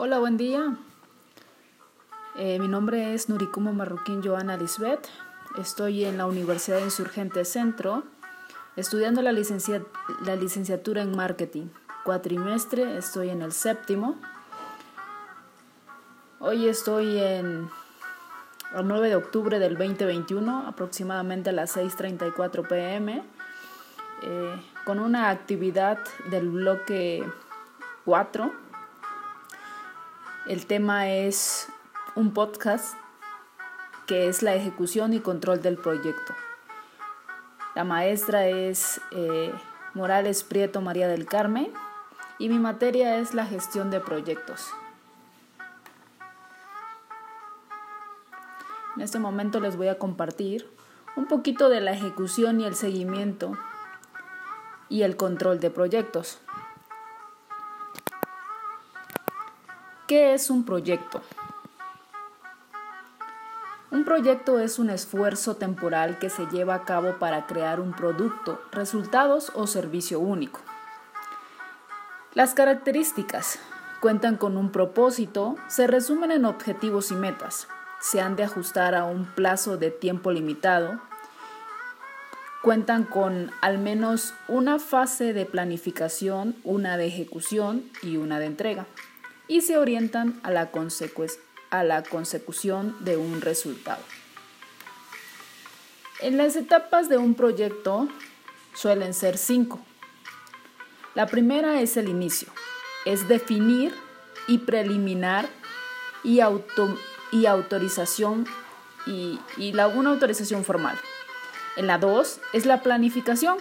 Hola, buen día. Eh, mi nombre es Nurikumo Marroquín Joana Lisbeth. Estoy en la Universidad Insurgente Centro estudiando la, la licenciatura en marketing. Cuatrimestre, estoy en el séptimo. Hoy estoy en el 9 de octubre del 2021, aproximadamente a las 6.34 pm, eh, con una actividad del bloque 4 el tema es un podcast que es la ejecución y control del proyecto. La maestra es eh, Morales Prieto María del Carmen y mi materia es la gestión de proyectos. En este momento les voy a compartir un poquito de la ejecución y el seguimiento y el control de proyectos. ¿Qué es un proyecto? Un proyecto es un esfuerzo temporal que se lleva a cabo para crear un producto, resultados o servicio único. Las características cuentan con un propósito, se resumen en objetivos y metas, se han de ajustar a un plazo de tiempo limitado, cuentan con al menos una fase de planificación, una de ejecución y una de entrega y se orientan a la, a la consecución de un resultado. En las etapas de un proyecto suelen ser cinco. La primera es el inicio, es definir y preliminar y, y autorización y, y la, una autorización formal. En la dos es la planificación,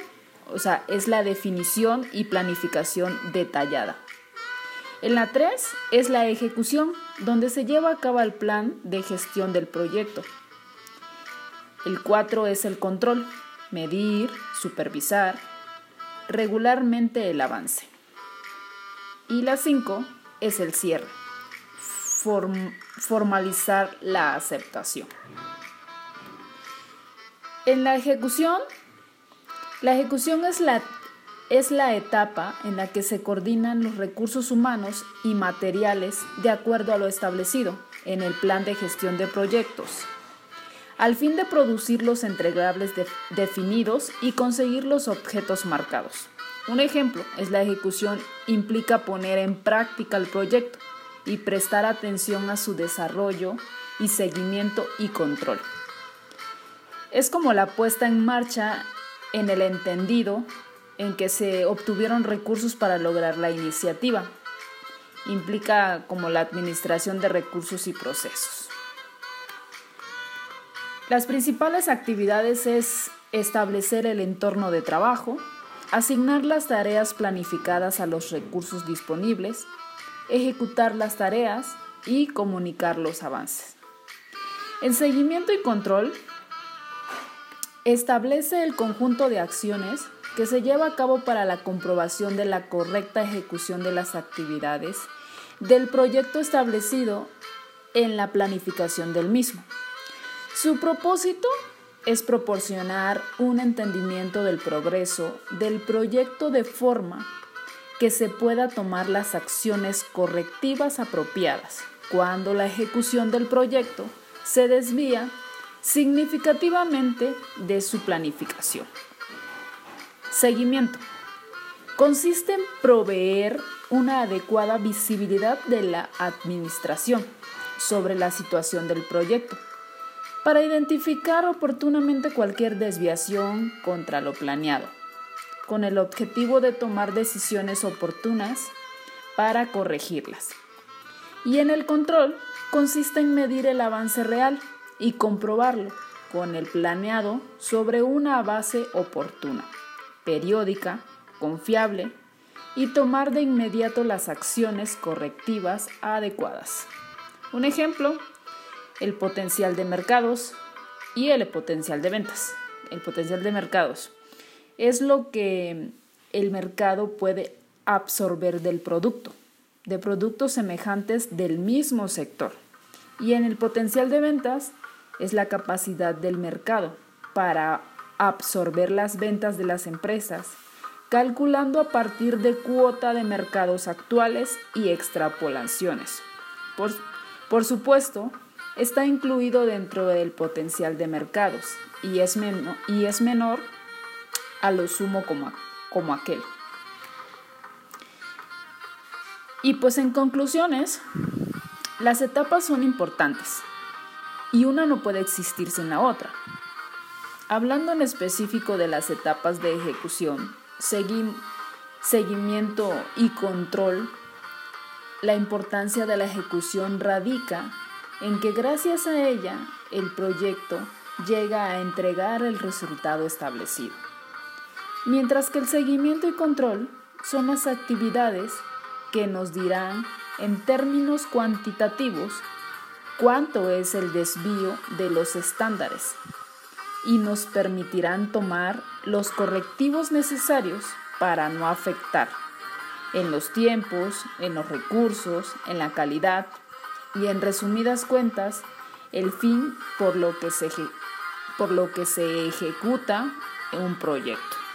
o sea, es la definición y planificación detallada. En la 3 es la ejecución, donde se lleva a cabo el plan de gestión del proyecto. El 4 es el control, medir, supervisar regularmente el avance. Y la 5 es el cierre, formalizar la aceptación. En la ejecución, la ejecución es la es la etapa en la que se coordinan los recursos humanos y materiales de acuerdo a lo establecido en el plan de gestión de proyectos, al fin de producir los entregables definidos y conseguir los objetos marcados. Un ejemplo es la ejecución implica poner en práctica el proyecto y prestar atención a su desarrollo y seguimiento y control. Es como la puesta en marcha en el entendido en que se obtuvieron recursos para lograr la iniciativa. Implica como la administración de recursos y procesos. Las principales actividades es establecer el entorno de trabajo, asignar las tareas planificadas a los recursos disponibles, ejecutar las tareas y comunicar los avances. En seguimiento y control, establece el conjunto de acciones que se lleva a cabo para la comprobación de la correcta ejecución de las actividades del proyecto establecido en la planificación del mismo. Su propósito es proporcionar un entendimiento del progreso del proyecto de forma que se pueda tomar las acciones correctivas apropiadas cuando la ejecución del proyecto se desvía significativamente de su planificación. Seguimiento. Consiste en proveer una adecuada visibilidad de la administración sobre la situación del proyecto para identificar oportunamente cualquier desviación contra lo planeado, con el objetivo de tomar decisiones oportunas para corregirlas. Y en el control consiste en medir el avance real y comprobarlo con el planeado sobre una base oportuna periódica, confiable y tomar de inmediato las acciones correctivas adecuadas. Un ejemplo, el potencial de mercados y el potencial de ventas. El potencial de mercados es lo que el mercado puede absorber del producto, de productos semejantes del mismo sector. Y en el potencial de ventas es la capacidad del mercado para absorber las ventas de las empresas calculando a partir de cuota de mercados actuales y extrapolaciones. Por, por supuesto, está incluido dentro del potencial de mercados y es, y es menor a lo sumo como, como aquel. Y pues en conclusiones, las etapas son importantes y una no puede existir sin la otra. Hablando en específico de las etapas de ejecución, seguimiento y control, la importancia de la ejecución radica en que gracias a ella el proyecto llega a entregar el resultado establecido. Mientras que el seguimiento y control son las actividades que nos dirán en términos cuantitativos cuánto es el desvío de los estándares y nos permitirán tomar los correctivos necesarios para no afectar en los tiempos, en los recursos, en la calidad y en resumidas cuentas el fin por lo que se, por lo que se ejecuta un proyecto.